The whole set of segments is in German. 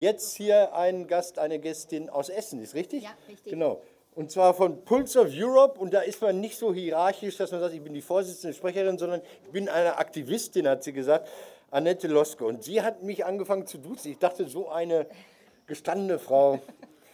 Jetzt hier ein Gast, eine Gästin aus Essen, ist richtig? Ja, richtig. Genau. Und zwar von Pulse of Europe. Und da ist man nicht so hierarchisch, dass man sagt, ich bin die Vorsitzende Sprecherin, sondern ich bin eine Aktivistin, hat sie gesagt, Annette Loske. Und sie hat mich angefangen zu duzen. Ich dachte, so eine gestandene Frau,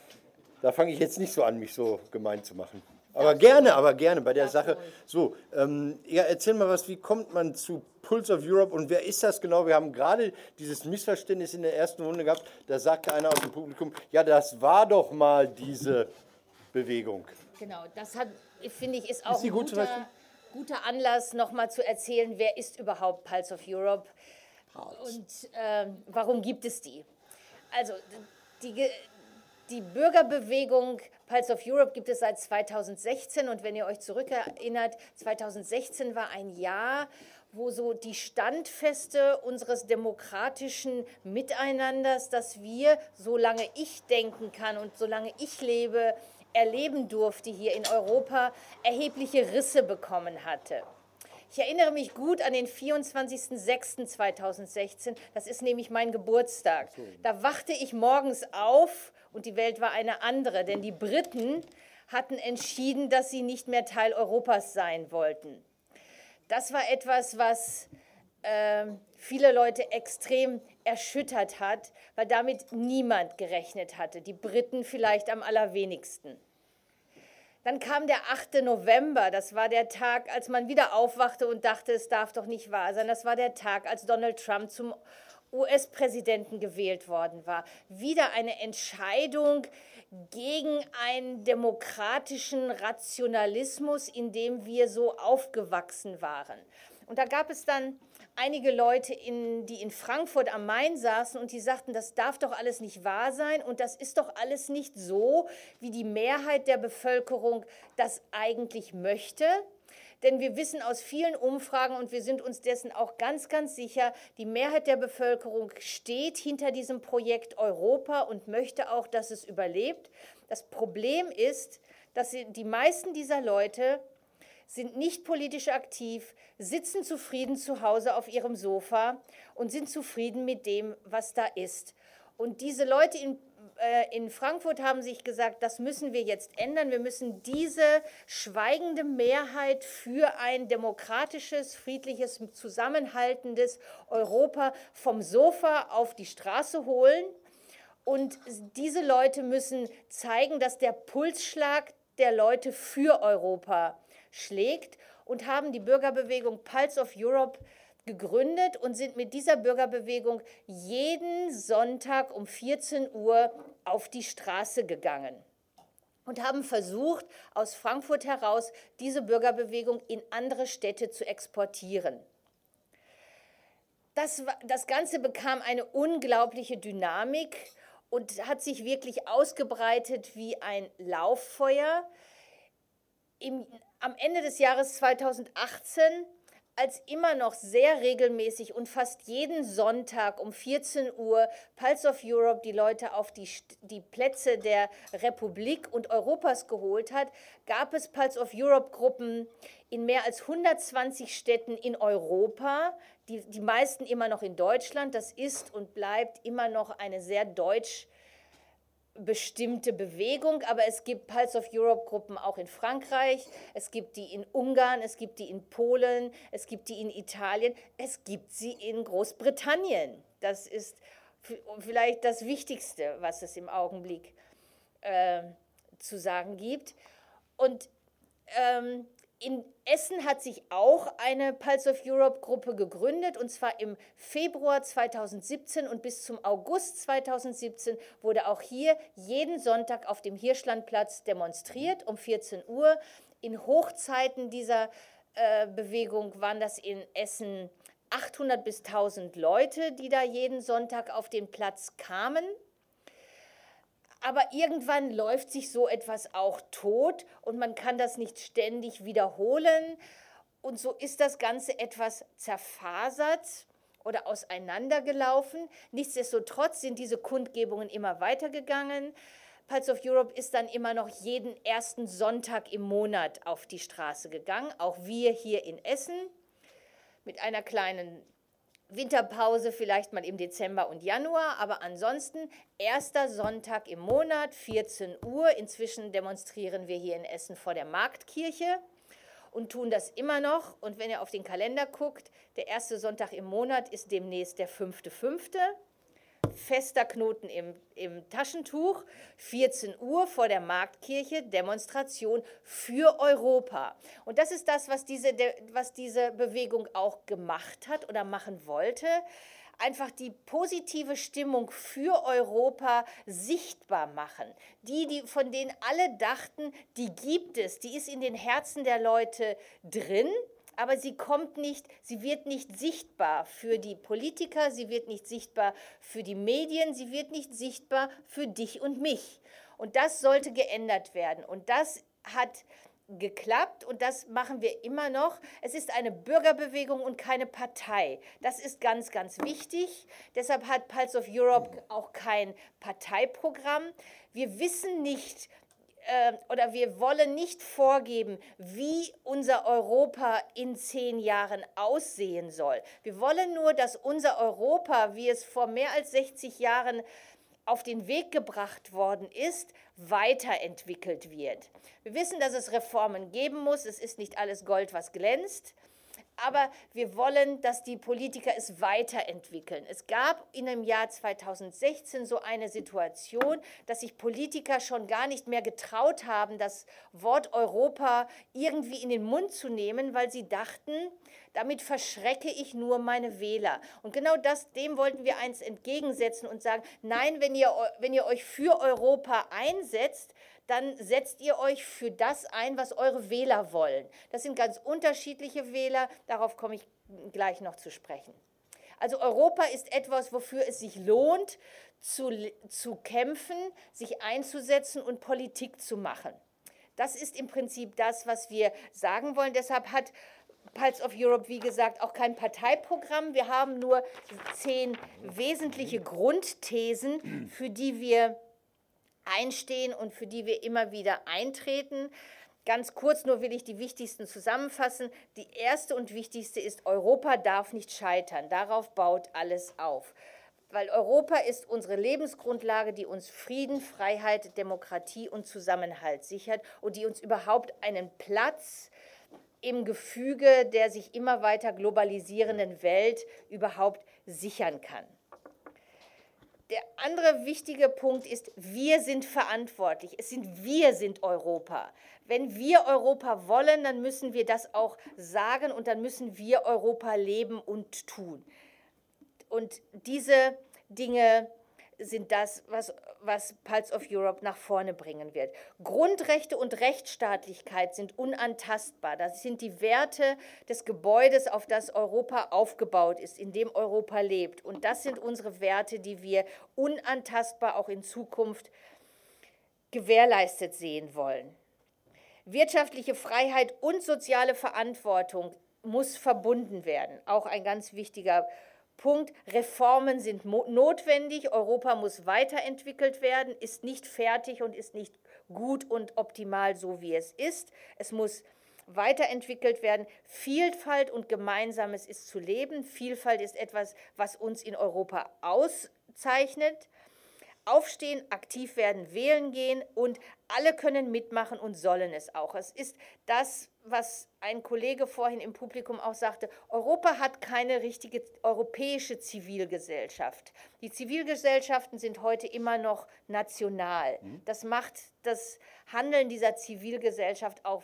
da fange ich jetzt nicht so an, mich so gemein zu machen. Aber gerne, aber gerne bei der Sache. So, ähm, ja, erzähl mal was, wie kommt man zu Pulse of Europe und wer ist das genau? Wir haben gerade dieses Missverständnis in der ersten Runde gehabt. Da sagte einer aus dem Publikum, ja, das war doch mal diese Bewegung. Genau, das hat, finde ich, ist auch Ist ein gut guter, guter Anlass, nochmal zu erzählen, wer ist überhaupt Pulse of Europe und ähm, warum gibt es die? Also, die, die Bürgerbewegung Pulse of Europe gibt es seit 2016 und wenn ihr euch zurückerinnert, 2016 war ein Jahr, wo so die Standfeste unseres demokratischen Miteinanders, dass wir, solange ich denken kann und solange ich lebe, erleben durfte hier in Europa, erhebliche Risse bekommen hatte. Ich erinnere mich gut an den 24.06.2016. Das ist nämlich mein Geburtstag. Da wachte ich morgens auf und die Welt war eine andere, denn die Briten hatten entschieden, dass sie nicht mehr Teil Europas sein wollten. Das war etwas, was ähm, viele Leute extrem erschüttert hat, weil damit niemand gerechnet hatte. Die Briten vielleicht am allerwenigsten. Dann kam der 8. November, das war der Tag, als man wieder aufwachte und dachte, es darf doch nicht wahr sein. Das war der Tag, als Donald Trump zum US-Präsidenten gewählt worden war. Wieder eine Entscheidung gegen einen demokratischen Rationalismus, in dem wir so aufgewachsen waren. Und da gab es dann einige Leute, in, die in Frankfurt am Main saßen und die sagten, das darf doch alles nicht wahr sein und das ist doch alles nicht so, wie die Mehrheit der Bevölkerung das eigentlich möchte. Denn wir wissen aus vielen Umfragen und wir sind uns dessen auch ganz, ganz sicher, die Mehrheit der Bevölkerung steht hinter diesem Projekt Europa und möchte auch, dass es überlebt. Das Problem ist, dass die meisten dieser Leute sind nicht politisch aktiv, sitzen zufrieden zu Hause auf ihrem Sofa und sind zufrieden mit dem, was da ist. Und diese Leute in, äh, in Frankfurt haben sich gesagt, das müssen wir jetzt ändern. Wir müssen diese schweigende Mehrheit für ein demokratisches, friedliches, zusammenhaltendes Europa vom Sofa auf die Straße holen. Und diese Leute müssen zeigen, dass der Pulsschlag der Leute für Europa schlägt und haben die Bürgerbewegung Pulse of Europe gegründet und sind mit dieser Bürgerbewegung jeden Sonntag um 14 Uhr auf die Straße gegangen und haben versucht, aus Frankfurt heraus diese Bürgerbewegung in andere Städte zu exportieren. Das, das Ganze bekam eine unglaubliche Dynamik und hat sich wirklich ausgebreitet wie ein Lauffeuer. Im, am Ende des Jahres 2018, als immer noch sehr regelmäßig und fast jeden Sonntag um 14 Uhr Pulse of Europe die Leute auf die, die Plätze der Republik und Europas geholt hat, gab es Pulse of Europe Gruppen in mehr als 120 Städten in Europa, die, die meisten immer noch in Deutschland. Das ist und bleibt immer noch eine sehr deutsch bestimmte Bewegung, aber es gibt Pulse of Europe Gruppen auch in Frankreich, es gibt die in Ungarn, es gibt die in Polen, es gibt die in Italien, es gibt sie in Großbritannien. Das ist vielleicht das Wichtigste, was es im Augenblick äh, zu sagen gibt. Und ähm, in Essen hat sich auch eine Pulse of Europe Gruppe gegründet und zwar im Februar 2017 und bis zum August 2017 wurde auch hier jeden Sonntag auf dem Hirschlandplatz demonstriert um 14 Uhr. In Hochzeiten dieser äh, Bewegung waren das in Essen 800 bis 1000 Leute, die da jeden Sonntag auf den Platz kamen. Aber irgendwann läuft sich so etwas auch tot und man kann das nicht ständig wiederholen. Und so ist das Ganze etwas zerfasert oder auseinandergelaufen. Nichtsdestotrotz sind diese Kundgebungen immer weitergegangen. Pulse of Europe ist dann immer noch jeden ersten Sonntag im Monat auf die Straße gegangen, auch wir hier in Essen mit einer kleinen Winterpause vielleicht mal im Dezember und Januar, aber ansonsten erster Sonntag im Monat, 14 Uhr. Inzwischen demonstrieren wir hier in Essen vor der Marktkirche und tun das immer noch. Und wenn ihr auf den Kalender guckt, der erste Sonntag im Monat ist demnächst der fünfte, fünfte fester Knoten im, im Taschentuch, 14 Uhr vor der Marktkirche, Demonstration für Europa. Und das ist das, was diese, was diese Bewegung auch gemacht hat oder machen wollte einfach die positive Stimmung für Europa sichtbar machen. Die, die, von denen alle dachten, die gibt es, die ist in den Herzen der Leute drin aber sie kommt nicht, sie wird nicht sichtbar für die Politiker, sie wird nicht sichtbar für die Medien, sie wird nicht sichtbar für dich und mich. Und das sollte geändert werden. Und das hat geklappt und das machen wir immer noch. Es ist eine Bürgerbewegung und keine Partei. Das ist ganz, ganz wichtig. Deshalb hat Pulse of Europe auch kein Parteiprogramm. Wir wissen nicht, oder wir wollen nicht vorgeben, wie unser Europa in zehn Jahren aussehen soll. Wir wollen nur, dass unser Europa, wie es vor mehr als 60 Jahren auf den Weg gebracht worden ist, weiterentwickelt wird. Wir wissen, dass es Reformen geben muss. Es ist nicht alles Gold, was glänzt aber wir wollen, dass die Politiker es weiterentwickeln. Es gab in dem Jahr 2016 so eine Situation, dass sich Politiker schon gar nicht mehr getraut haben, das Wort Europa irgendwie in den Mund zu nehmen, weil sie dachten, damit verschrecke ich nur meine Wähler. Und genau das, dem wollten wir eins entgegensetzen und sagen, nein, wenn ihr, wenn ihr euch für Europa einsetzt, dann setzt ihr euch für das ein, was eure Wähler wollen. Das sind ganz unterschiedliche Wähler, darauf komme ich gleich noch zu sprechen. Also Europa ist etwas, wofür es sich lohnt, zu, zu kämpfen, sich einzusetzen und Politik zu machen. Das ist im Prinzip das, was wir sagen wollen. Deshalb hat Pulse of Europe, wie gesagt, auch kein Parteiprogramm. Wir haben nur zehn wesentliche Grundthesen, für die wir einstehen und für die wir immer wieder eintreten. Ganz kurz nur will ich die wichtigsten zusammenfassen. Die erste und wichtigste ist, Europa darf nicht scheitern. Darauf baut alles auf. Weil Europa ist unsere Lebensgrundlage, die uns Frieden, Freiheit, Demokratie und Zusammenhalt sichert und die uns überhaupt einen Platz im Gefüge der sich immer weiter globalisierenden Welt überhaupt sichern kann. Der andere wichtige Punkt ist, wir sind verantwortlich. Es sind wir sind Europa. Wenn wir Europa wollen, dann müssen wir das auch sagen und dann müssen wir Europa leben und tun. Und diese Dinge sind das, was, was Pulse of Europe nach vorne bringen wird. Grundrechte und Rechtsstaatlichkeit sind unantastbar. Das sind die Werte des Gebäudes, auf das Europa aufgebaut ist, in dem Europa lebt. Und das sind unsere Werte, die wir unantastbar auch in Zukunft gewährleistet sehen wollen. Wirtschaftliche Freiheit und soziale Verantwortung muss verbunden werden. Auch ein ganz wichtiger Punkt Punkt, Reformen sind notwendig, Europa muss weiterentwickelt werden, ist nicht fertig und ist nicht gut und optimal so, wie es ist. Es muss weiterentwickelt werden. Vielfalt und Gemeinsames ist zu leben. Vielfalt ist etwas, was uns in Europa auszeichnet. Aufstehen, aktiv werden, wählen gehen und alle können mitmachen und sollen es auch. Es ist das, was ein Kollege vorhin im Publikum auch sagte, Europa hat keine richtige europäische Zivilgesellschaft. Die Zivilgesellschaften sind heute immer noch national. Mhm. Das macht das Handeln dieser Zivilgesellschaft auch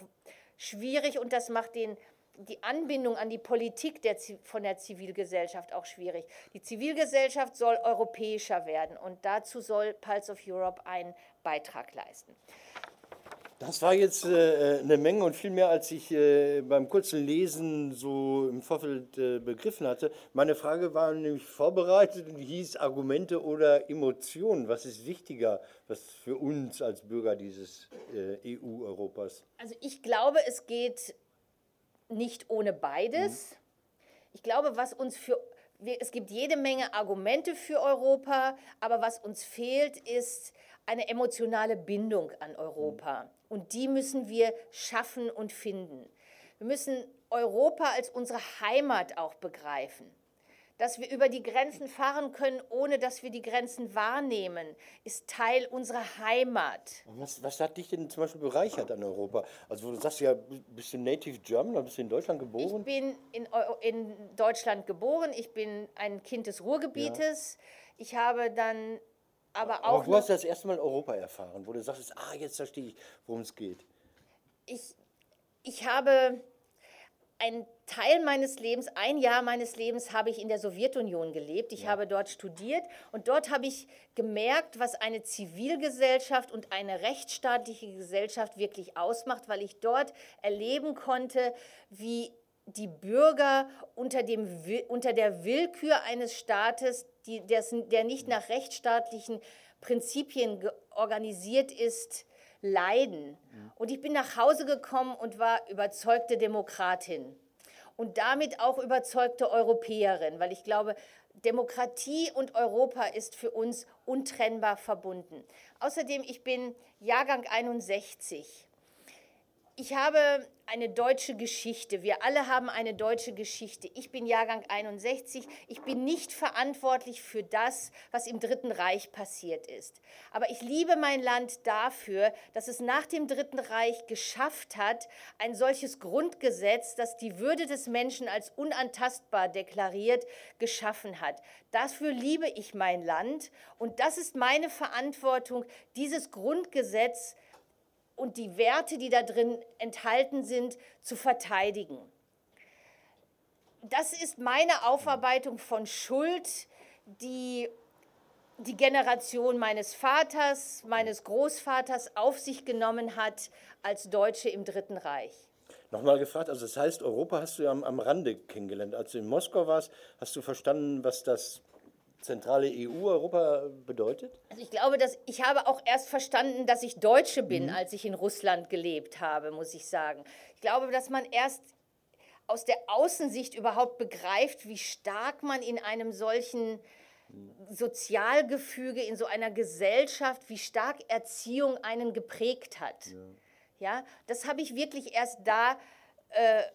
schwierig und das macht den die Anbindung an die Politik der, von der Zivilgesellschaft auch schwierig. Die Zivilgesellschaft soll europäischer werden und dazu soll Pulse of Europe einen Beitrag leisten. Das war jetzt äh, eine Menge und viel mehr, als ich äh, beim kurzen Lesen so im Vorfeld äh, begriffen hatte. Meine Frage war nämlich vorbereitet und hieß Argumente oder Emotionen. Was ist wichtiger was für uns als Bürger dieses äh, EU-Europas? Also ich glaube, es geht nicht ohne beides. Mhm. Ich glaube, was uns für es gibt jede Menge Argumente für Europa, aber was uns fehlt, ist eine emotionale Bindung an Europa. Und die müssen wir schaffen und finden. Wir müssen Europa als unsere Heimat auch begreifen. dass wir über die Grenzen fahren können, ohne dass wir die Grenzen wahrnehmen, ist Teil unserer Heimat. Was, was, hat dich denn zum Beispiel bereichert an Europa? Also du sagst ja, bist du Native German, bist du in Deutschland geboren? Ich bin in, in Deutschland geboren, ich bin ein Kind des Ruhrgebietes. Ja. Ich habe dann aber auch... Aber wo hast du das erste Mal Europa erfahren, wo du sagst, ah, jetzt verstehe ich, worum es geht? Ich, ich habe ein Teil meines Lebens, ein Jahr meines Lebens habe ich in der Sowjetunion gelebt. Ich ja. habe dort studiert und dort habe ich gemerkt, was eine Zivilgesellschaft und eine rechtsstaatliche Gesellschaft wirklich ausmacht, weil ich dort erleben konnte, wie die Bürger unter, dem, unter der Willkür eines Staates, die, der nicht nach rechtsstaatlichen Prinzipien organisiert ist, leiden. Und ich bin nach Hause gekommen und war überzeugte Demokratin und damit auch überzeugte Europäerin, weil ich glaube, Demokratie und Europa ist für uns untrennbar verbunden. Außerdem, ich bin Jahrgang 61. Ich habe eine deutsche Geschichte. Wir alle haben eine deutsche Geschichte. Ich bin Jahrgang 61. Ich bin nicht verantwortlich für das, was im Dritten Reich passiert ist. Aber ich liebe mein Land dafür, dass es nach dem Dritten Reich geschafft hat, ein solches Grundgesetz, das die Würde des Menschen als unantastbar deklariert, geschaffen hat. Dafür liebe ich mein Land und das ist meine Verantwortung, dieses Grundgesetz und die Werte, die da drin enthalten sind, zu verteidigen. Das ist meine Aufarbeitung von Schuld, die die Generation meines Vaters, meines Großvaters auf sich genommen hat als Deutsche im Dritten Reich. Nochmal gefragt, also das heißt, Europa hast du ja am, am Rande kennengelernt. Als du in Moskau warst, hast du verstanden, was das zentrale EU, Europa bedeutet? Also ich glaube, dass ich habe auch erst verstanden, dass ich Deutsche bin, mhm. als ich in Russland gelebt habe, muss ich sagen. Ich glaube, dass man erst aus der Außensicht überhaupt begreift, wie stark man in einem solchen Sozialgefüge, in so einer Gesellschaft, wie stark Erziehung einen geprägt hat. Ja, ja das habe ich wirklich erst da äh,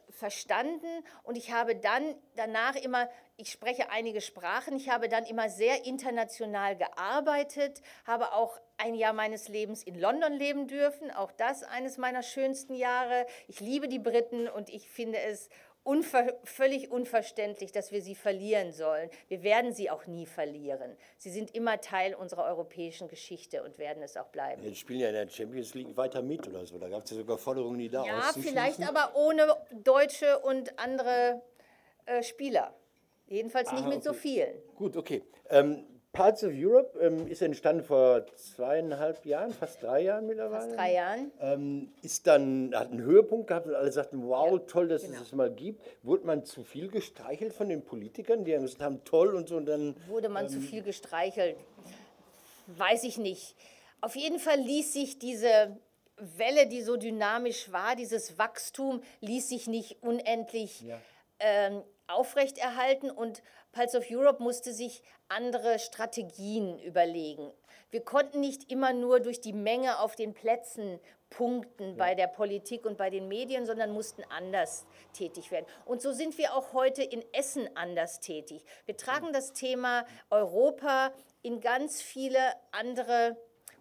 verstanden und ich habe dann danach immer, ich spreche einige Sprachen, ich habe dann immer sehr international gearbeitet, habe auch ein Jahr meines Lebens in London leben dürfen, auch das eines meiner schönsten Jahre. Ich liebe die Briten und ich finde es unver völlig unverständlich, dass wir sie verlieren sollen. Wir werden sie auch nie verlieren. Sie sind immer Teil unserer europäischen Geschichte und werden es auch bleiben. Die spielen ja in der Champions League weiter mit oder so. Da gab es ja sogar Forderungen, die da Ja, vielleicht aber ohne Deutsche und andere äh, Spieler. Jedenfalls nicht Aha, mit okay. so vielen. Gut, okay. Ähm, Parts of Europe ähm, ist entstanden vor zweieinhalb Jahren, fast drei Jahren mittlerweile. Fast drei Jahren. Ähm, ist dann, hat einen Höhepunkt gehabt und alle sagten, wow, ja, toll, dass genau. es das mal gibt. Wurde man zu viel gestreichelt von den Politikern, die gesagt haben, toll und so und dann... Wurde man ähm, zu viel gestreichelt? Weiß ich nicht. Auf jeden Fall ließ sich diese Welle, die so dynamisch war, dieses Wachstum, ließ sich nicht unendlich ja. Aufrechterhalten und Pulse of Europe musste sich andere Strategien überlegen. Wir konnten nicht immer nur durch die Menge auf den Plätzen punkten bei der Politik und bei den Medien, sondern mussten anders tätig werden. Und so sind wir auch heute in Essen anders tätig. Wir tragen das Thema Europa in ganz viele andere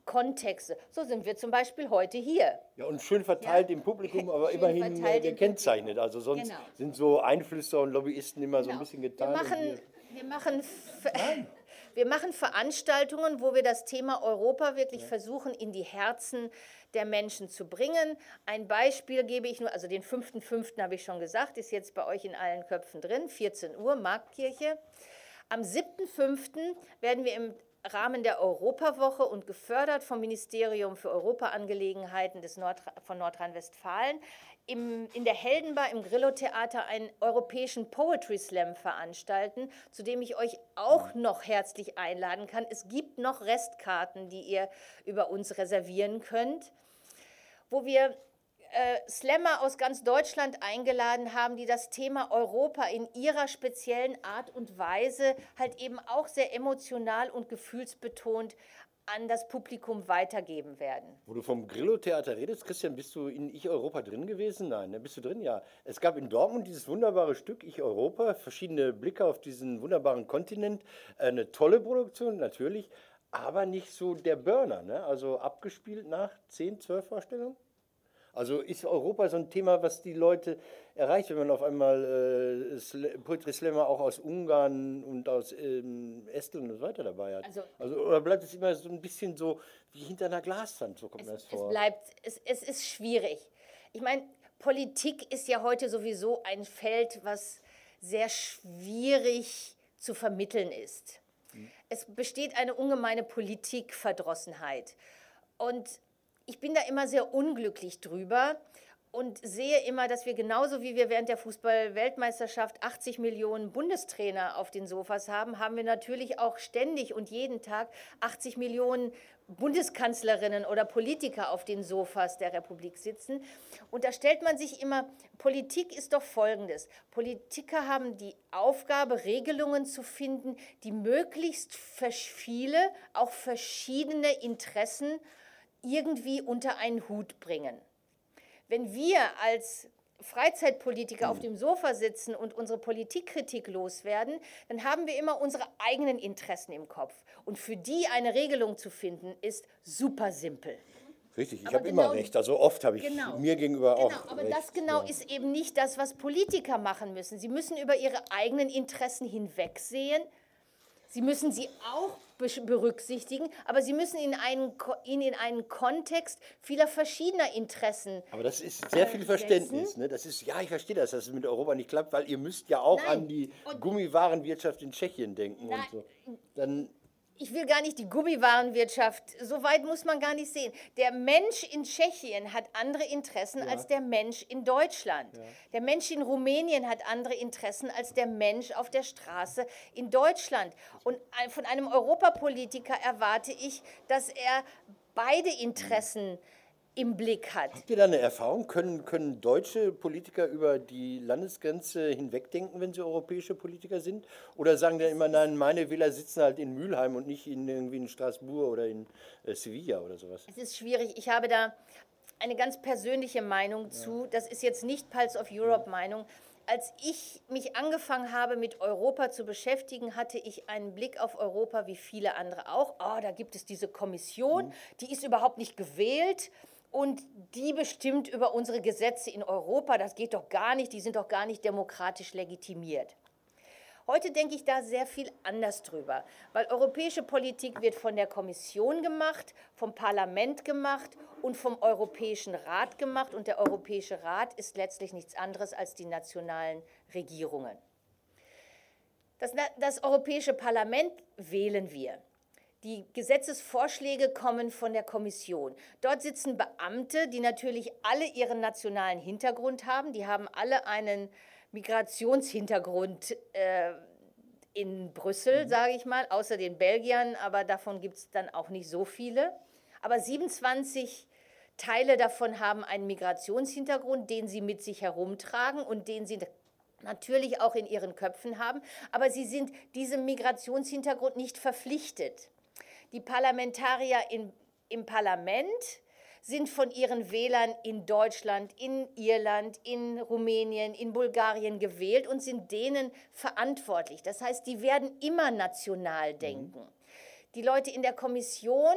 Kontexte. So sind wir zum Beispiel heute hier. Ja, und schön verteilt ja. im Publikum, aber schön immerhin äh, gekennzeichnet. Also sonst genau. sind so Einflüsse und Lobbyisten immer genau. so ein bisschen getan. Wir machen, wir machen, wir machen Veranstaltungen, wo wir das Thema Europa wirklich ja. versuchen, in die Herzen der Menschen zu bringen. Ein Beispiel gebe ich nur, also den 5.5. habe ich schon gesagt, ist jetzt bei euch in allen Köpfen drin, 14 Uhr, Marktkirche. Am 7.5. werden wir im Rahmen der Europawoche und gefördert vom Ministerium für Europaangelegenheiten des Nord von Nordrhein-Westfalen in der Heldenbar im Grillo-Theater einen europäischen Poetry Slam veranstalten, zu dem ich euch auch noch herzlich einladen kann. Es gibt noch Restkarten, die ihr über uns reservieren könnt, wo wir äh, Slammer aus ganz Deutschland eingeladen haben, die das Thema Europa in ihrer speziellen Art und Weise halt eben auch sehr emotional und gefühlsbetont an das Publikum weitergeben werden. Wo du vom Grillo-Theater redest, Christian, bist du in Ich Europa drin gewesen? Nein, ne? bist du drin? Ja. Es gab in Dortmund dieses wunderbare Stück Ich Europa, verschiedene Blicke auf diesen wunderbaren Kontinent. Eine tolle Produktion, natürlich, aber nicht so der Burner. Ne? Also abgespielt nach 10, 12 Vorstellungen? Also ist Europa so ein Thema, was die Leute erreicht, wenn man auf einmal äh, Poetry Slammer auch aus Ungarn und aus ähm, Estland und so weiter dabei hat? Also, also, oder bleibt es immer so ein bisschen so wie hinter einer Glaswand, so kommt es, das vor? Es bleibt, es, es ist schwierig. Ich meine, Politik ist ja heute sowieso ein Feld, was sehr schwierig zu vermitteln ist. Hm. Es besteht eine ungemeine Politikverdrossenheit. Und ich bin da immer sehr unglücklich drüber und sehe immer, dass wir genauso wie wir während der Fußball-Weltmeisterschaft 80 Millionen Bundestrainer auf den Sofas haben, haben wir natürlich auch ständig und jeden Tag 80 Millionen Bundeskanzlerinnen oder Politiker auf den Sofas der Republik sitzen. Und da stellt man sich immer, Politik ist doch Folgendes. Politiker haben die Aufgabe, Regelungen zu finden, die möglichst viele, auch verschiedene Interessen irgendwie unter einen Hut bringen. Wenn wir als Freizeitpolitiker auf dem Sofa sitzen und unsere Politikkritik loswerden, dann haben wir immer unsere eigenen Interessen im Kopf. Und für die eine Regelung zu finden, ist super simpel. Richtig, ich habe genau, immer recht. Also oft habe ich genau, mir gegenüber genau, auch. Aber recht, das genau ja. ist eben nicht das, was Politiker machen müssen. Sie müssen über ihre eigenen Interessen hinwegsehen. Sie müssen sie auch berücksichtigen, aber sie müssen ihn, einen, ihn in einen Kontext vieler verschiedener Interessen. Aber das ist sehr viel Verständnis. Ne? Das ist, ja, ich verstehe das, dass es mit Europa nicht klappt, weil ihr müsst ja auch Nein. an die und Gummiwarenwirtschaft in Tschechien denken Nein. und so. Dann ich will gar nicht die Gummiwarenwirtschaft, so weit muss man gar nicht sehen. Der Mensch in Tschechien hat andere Interessen ja. als der Mensch in Deutschland. Ja. Der Mensch in Rumänien hat andere Interessen als der Mensch auf der Straße in Deutschland. Und von einem Europapolitiker erwarte ich, dass er beide Interessen mhm im Blick hat. Habt ihr da eine Erfahrung? Können, können deutsche Politiker über die Landesgrenze hinwegdenken, wenn sie europäische Politiker sind? Oder sagen dann immer, nein, meine Wähler sitzen halt in Mülheim und nicht in, irgendwie in Straßburg oder in äh, Sevilla oder sowas? Es ist schwierig. Ich habe da eine ganz persönliche Meinung zu. Ja. Das ist jetzt nicht Pulse of Europe-Meinung. Als ich mich angefangen habe, mit Europa zu beschäftigen, hatte ich einen Blick auf Europa wie viele andere auch. Oh, da gibt es diese Kommission, mhm. die ist überhaupt nicht gewählt und die bestimmt über unsere Gesetze in Europa. Das geht doch gar nicht, die sind doch gar nicht demokratisch legitimiert. Heute denke ich da sehr viel anders drüber, weil europäische Politik wird von der Kommission gemacht, vom Parlament gemacht und vom Europäischen Rat gemacht. Und der Europäische Rat ist letztlich nichts anderes als die nationalen Regierungen. Das, das Europäische Parlament wählen wir. Die Gesetzesvorschläge kommen von der Kommission. Dort sitzen Beamte, die natürlich alle ihren nationalen Hintergrund haben. Die haben alle einen Migrationshintergrund äh, in Brüssel, mhm. sage ich mal, außer den Belgiern, aber davon gibt es dann auch nicht so viele. Aber 27 Teile davon haben einen Migrationshintergrund, den sie mit sich herumtragen und den sie natürlich auch in ihren Köpfen haben. Aber sie sind diesem Migrationshintergrund nicht verpflichtet. Die Parlamentarier in, im Parlament sind von ihren Wählern in Deutschland, in Irland, in Rumänien, in Bulgarien gewählt und sind denen verantwortlich. Das heißt, die werden immer national mhm. denken. Mhm. Die Leute in der Kommission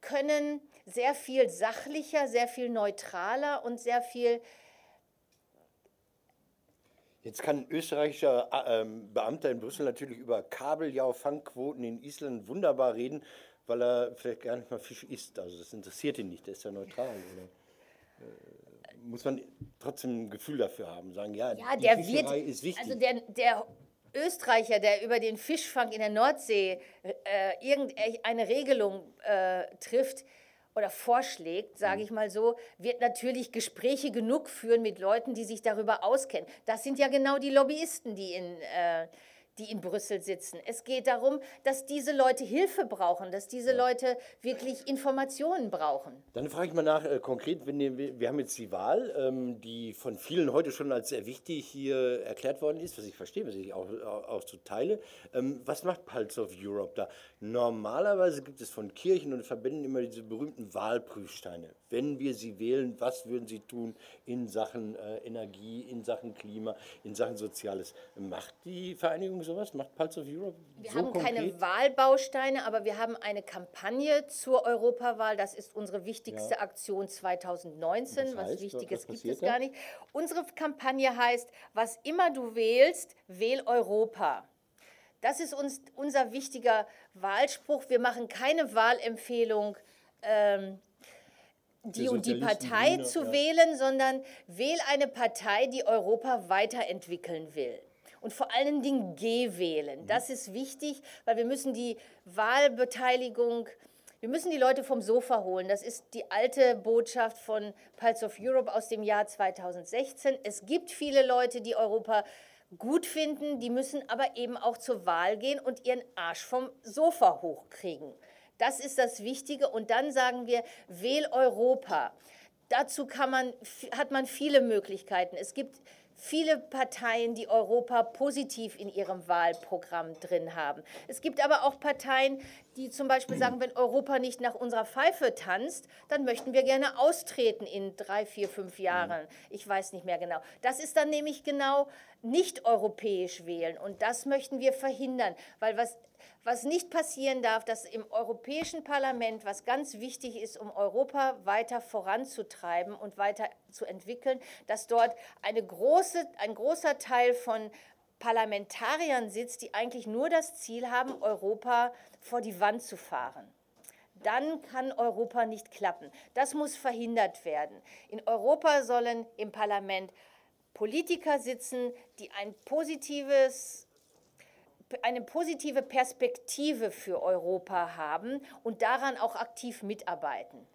können sehr viel sachlicher, sehr viel neutraler und sehr viel Jetzt kann ein österreichischer äh, ähm, Beamter in Brüssel natürlich über Kabeljau-Fangquoten in Island wunderbar reden, weil er vielleicht gar nicht mal Fisch isst. Also das interessiert ihn nicht, der ist ja neutral. Oder? Äh, muss man trotzdem ein Gefühl dafür haben, sagen, ja, ja die Fischerei wird, ist wichtig. Also der, der Österreicher, der über den Fischfang in der Nordsee äh, irgendeine Regelung äh, trifft, oder vorschlägt, sage mhm. ich mal so, wird natürlich Gespräche genug führen mit Leuten, die sich darüber auskennen. Das sind ja genau die Lobbyisten, die in, äh, die in Brüssel sitzen. Es geht darum, dass diese Leute Hilfe brauchen, dass diese ja. Leute wirklich Informationen brauchen. Dann frage ich mal nach äh, konkret, wenn wir, wir haben jetzt die Wahl, ähm, die von vielen heute schon als sehr wichtig hier erklärt worden ist, was ich verstehe, was ich auch, auch, auch so teile. Ähm, was macht Pulse of Europe da? Normalerweise gibt es von Kirchen und Verbänden immer diese berühmten Wahlprüfsteine. Wenn wir sie wählen, was würden sie tun in Sachen äh, Energie, in Sachen Klima, in Sachen Soziales? Macht die Vereinigung sowas? Macht Pulse of Europe Wir so haben konkret? keine Wahlbausteine, aber wir haben eine Kampagne zur Europawahl. Das ist unsere wichtigste ja. Aktion 2019. Das heißt, was Wichtiges was gibt es gar nicht. Unsere Kampagne heißt, was immer du wählst, wähl Europa. Das ist uns, unser wichtiger Wahlspruch. Wir machen keine Wahlempfehlung. Ähm, die und die Partei zu ja. wählen, sondern wähl eine Partei, die Europa weiterentwickeln will und vor allen Dingen G wählen. Mhm. Das ist wichtig, weil wir müssen die Wahlbeteiligung, wir müssen die Leute vom Sofa holen. Das ist die alte Botschaft von Pulse of Europe aus dem Jahr 2016. Es gibt viele Leute, die Europa gut finden, die müssen aber eben auch zur Wahl gehen und ihren Arsch vom Sofa hochkriegen. Das ist das Wichtige. Und dann sagen wir, wähl Europa. Dazu man, hat man viele Möglichkeiten. Es gibt viele Parteien, die Europa positiv in ihrem Wahlprogramm drin haben. Es gibt aber auch Parteien, die zum Beispiel sagen, wenn Europa nicht nach unserer Pfeife tanzt, dann möchten wir gerne austreten in drei, vier, fünf Jahren. Ich weiß nicht mehr genau. Das ist dann nämlich genau nicht europäisch wählen. Und das möchten wir verhindern, weil was was nicht passieren darf, dass im Europäischen Parlament, was ganz wichtig ist, um Europa weiter voranzutreiben und weiter zu entwickeln, dass dort eine große, ein großer Teil von Parlamentariern sitzt, die eigentlich nur das Ziel haben, Europa vor die Wand zu fahren. Dann kann Europa nicht klappen. Das muss verhindert werden. In Europa sollen im Parlament Politiker sitzen, die ein positives eine positive Perspektive für Europa haben und daran auch aktiv mitarbeiten.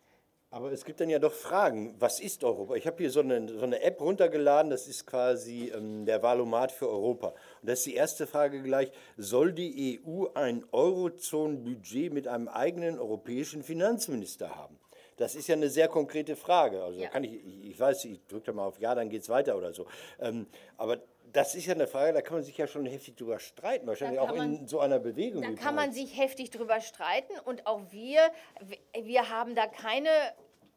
Aber es gibt dann ja doch Fragen. Was ist Europa? Ich habe hier so eine, so eine App runtergeladen, das ist quasi ähm, der Valomat für Europa. Und das ist die erste Frage gleich. Soll die EU ein Eurozone-Budget mit einem eigenen europäischen Finanzminister haben? Das ist ja eine sehr konkrete Frage. Also ja. kann ich, ich weiß, ich drücke da mal auf Ja, dann geht es weiter oder so. Ähm, aber das ist ja eine Frage, da kann man sich ja schon heftig drüber streiten, wahrscheinlich auch man, in so einer Bewegung. Da kann man sich heftig drüber streiten und auch wir, wir haben da keine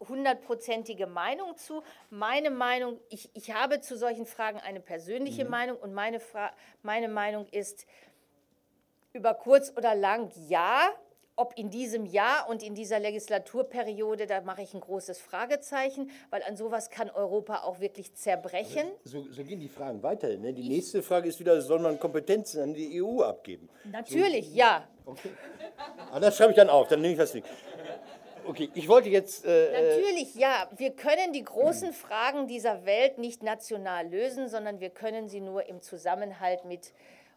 hundertprozentige Meinung zu. Meine Meinung, ich, ich habe zu solchen Fragen eine persönliche mhm. Meinung und meine, Fra meine Meinung ist, über kurz oder lang ja, ob in diesem Jahr und in dieser Legislaturperiode, da mache ich ein großes Fragezeichen, weil an sowas kann Europa auch wirklich zerbrechen. So, so, gehen die Fragen weiter. Ne? Die ich nächste Frage ist wieder, soll man Kompetenzen an die EU abgeben? Natürlich, so, ja. Okay. Ah, das schreibe ich dann auf, dann nehme ich das nicht. Okay, ich wollte jetzt. Äh, Natürlich, ja. Wir können die großen Fragen dieser Welt nicht national lösen, sondern wir können sie nur im Zusammenhalt mit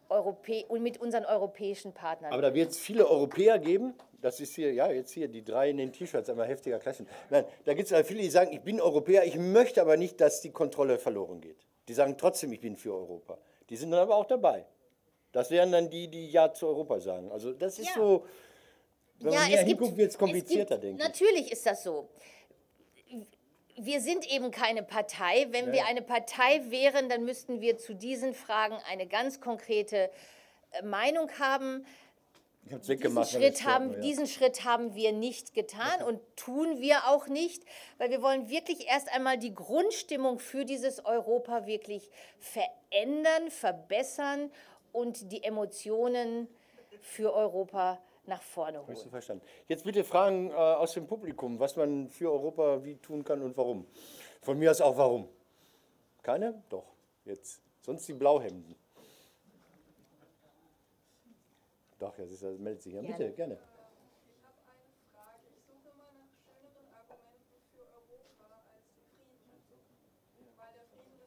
Europä und mit unseren europäischen Partnern. Aber da wird es viele Europäer geben. Das ist hier, ja, jetzt hier die drei in den T-Shirts, einmal heftiger Klassen. Nein, da gibt es viele, die sagen, ich bin Europäer, ich möchte aber nicht, dass die Kontrolle verloren geht. Die sagen trotzdem, ich bin für Europa. Die sind dann aber auch dabei. Das wären dann die, die Ja zu Europa sagen. Also das ist ja. so, wenn ja, man hier hinguckt, wird es komplizierter, denke ich. Natürlich ist das so wir sind eben keine Partei. Wenn ja. wir eine Partei wären, dann müssten wir zu diesen Fragen eine ganz konkrete äh, Meinung haben. Diesen Schritt, haben, ja. diesen Schritt haben wir nicht getan und tun wir auch nicht, weil wir wollen wirklich erst einmal die Grundstimmung für dieses Europa wirklich verändern, verbessern und die Emotionen für Europa nach vorne holen. Müssen verstanden. Jetzt bitte Fragen äh, aus dem Publikum, was man für Europa wie tun kann und warum. Von mir aus auch warum. Keine? Doch. Jetzt. Sonst die Blauhemden. Doch, das, ist, das meldet sich ja. Gerne. Bitte, gerne. Argumenten für Europa als Frieden, weil der Frieden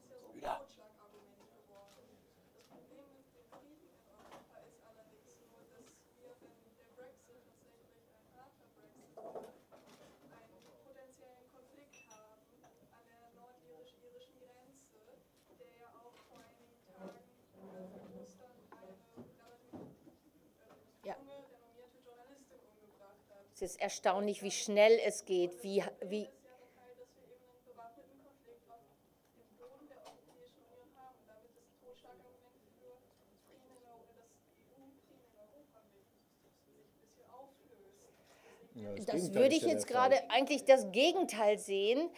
Es ist erstaunlich, wie schnell es geht, wie, wie das, das würde ich jetzt gerade eigentlich das Gegenteil sehen.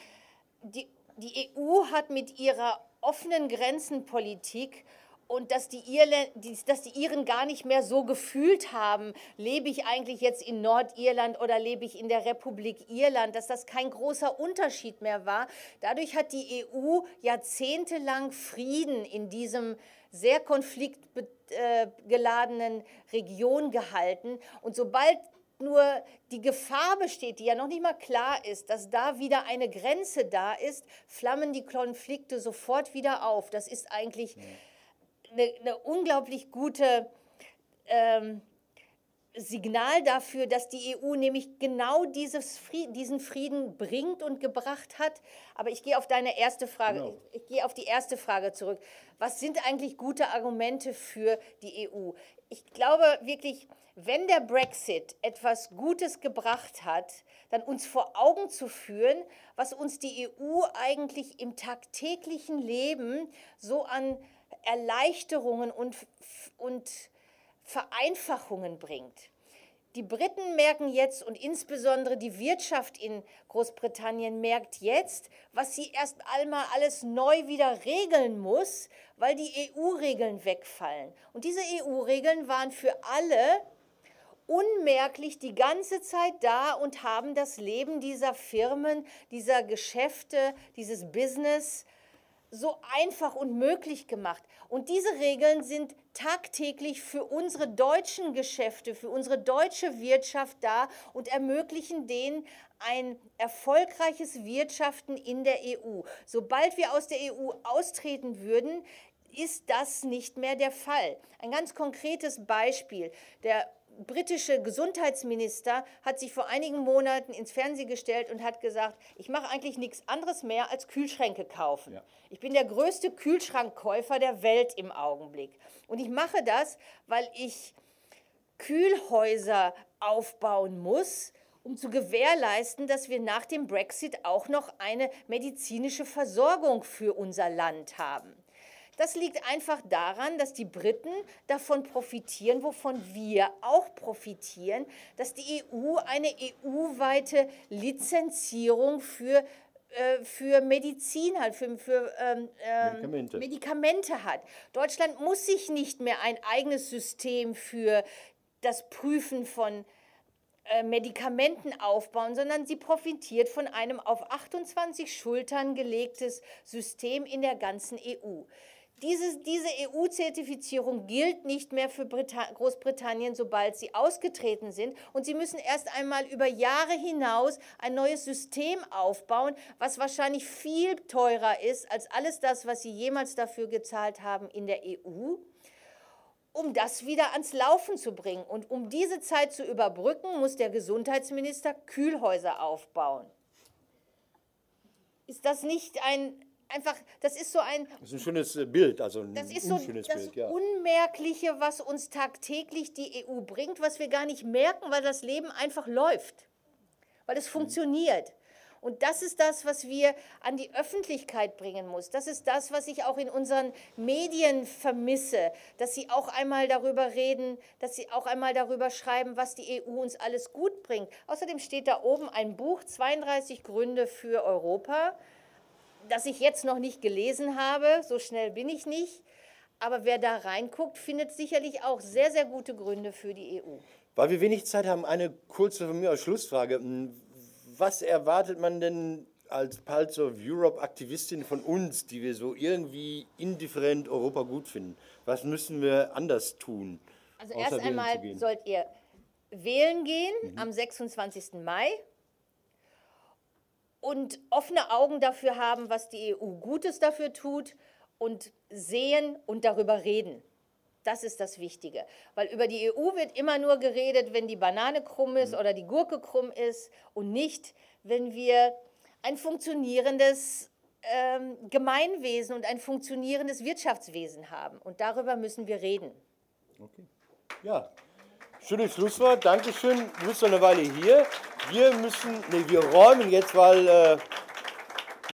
Die, die EU hat mit ihrer offenen Grenzenpolitik und dass die, Irland, dass die Iren gar nicht mehr so gefühlt haben, lebe ich eigentlich jetzt in Nordirland oder lebe ich in der Republik Irland, dass das kein großer Unterschied mehr war. Dadurch hat die EU jahrzehntelang Frieden in diesem sehr konfliktgeladenen Region gehalten. Und sobald nur die Gefahr besteht, die ja noch nicht mal klar ist, dass da wieder eine Grenze da ist, flammen die Konflikte sofort wieder auf. Das ist eigentlich eine, eine unglaublich gute ähm, Signal dafür, dass die EU nämlich genau dieses Frieden, diesen Frieden bringt und gebracht hat. Aber ich gehe auf deine erste Frage, genau. ich, ich gehe auf die erste Frage zurück. Was sind eigentlich gute Argumente für die EU? Ich glaube wirklich, wenn der Brexit etwas Gutes gebracht hat, dann uns vor Augen zu führen, was uns die EU eigentlich im tagtäglichen Leben so an Erleichterungen und, und Vereinfachungen bringt. Die Briten merken jetzt und insbesondere die Wirtschaft in Großbritannien merkt jetzt, was sie erst einmal alles neu wieder regeln muss, weil die EU-Regeln wegfallen. Und diese EU-Regeln waren für alle unmerklich die ganze Zeit da und haben das Leben dieser Firmen, dieser Geschäfte, dieses Business so einfach und möglich gemacht. Und diese Regeln sind tagtäglich für unsere deutschen Geschäfte, für unsere deutsche Wirtschaft da und ermöglichen denen ein erfolgreiches Wirtschaften in der EU. Sobald wir aus der EU austreten würden, ist das nicht mehr der Fall. Ein ganz konkretes Beispiel. Der britische Gesundheitsminister hat sich vor einigen Monaten ins Fernsehen gestellt und hat gesagt, ich mache eigentlich nichts anderes mehr als Kühlschränke kaufen. Ja. Ich bin der größte Kühlschrankkäufer der Welt im Augenblick. Und ich mache das, weil ich Kühlhäuser aufbauen muss, um zu gewährleisten, dass wir nach dem Brexit auch noch eine medizinische Versorgung für unser Land haben. Das liegt einfach daran, dass die Briten davon profitieren, wovon wir auch profitieren, dass die EU eine EU-weite Lizenzierung für äh, für Medizin hat, für, für ähm, ähm, Medikamente. Medikamente hat. Deutschland muss sich nicht mehr ein eigenes System für das Prüfen von äh, Medikamenten aufbauen, sondern sie profitiert von einem auf 28 Schultern gelegtes System in der ganzen EU. Diese, diese EU-Zertifizierung gilt nicht mehr für Brita Großbritannien, sobald sie ausgetreten sind. Und sie müssen erst einmal über Jahre hinaus ein neues System aufbauen, was wahrscheinlich viel teurer ist als alles das, was sie jemals dafür gezahlt haben in der EU um das wieder ans Laufen zu bringen. Und um diese Zeit zu überbrücken, muss der Gesundheitsminister Kühlhäuser aufbauen. Ist das nicht ein einfach, das ist so ein. Das ist ein schönes äh, Bild, also ein das ist so das Bild, ja. Unmerkliche, was uns tagtäglich die EU bringt, was wir gar nicht merken, weil das Leben einfach läuft, weil es mhm. funktioniert. Und das ist das, was wir an die Öffentlichkeit bringen muss. Das ist das, was ich auch in unseren Medien vermisse, dass sie auch einmal darüber reden, dass sie auch einmal darüber schreiben, was die EU uns alles gut bringt. Außerdem steht da oben ein Buch, 32 Gründe für Europa das ich jetzt noch nicht gelesen habe, so schnell bin ich nicht. Aber wer da reinguckt, findet sicherlich auch sehr, sehr gute Gründe für die EU. Weil wir wenig Zeit haben, eine kurze von mir als Schlussfrage. Was erwartet man denn als Pulse of Europe Aktivistin von uns, die wir so irgendwie indifferent Europa gut finden? Was müssen wir anders tun? Also erst einmal sollt ihr wählen gehen mhm. am 26. Mai und offene Augen dafür haben, was die EU Gutes dafür tut und sehen und darüber reden. Das ist das Wichtige. Weil über die EU wird immer nur geredet, wenn die Banane krumm ist oder die Gurke krumm ist und nicht, wenn wir ein funktionierendes ähm, Gemeinwesen und ein funktionierendes Wirtschaftswesen haben. Und darüber müssen wir reden. Okay. Ja, Schönes Schlusswort, Dankeschön. Du bist noch eine Weile hier. Wir müssen, nee, wir räumen jetzt, weil äh,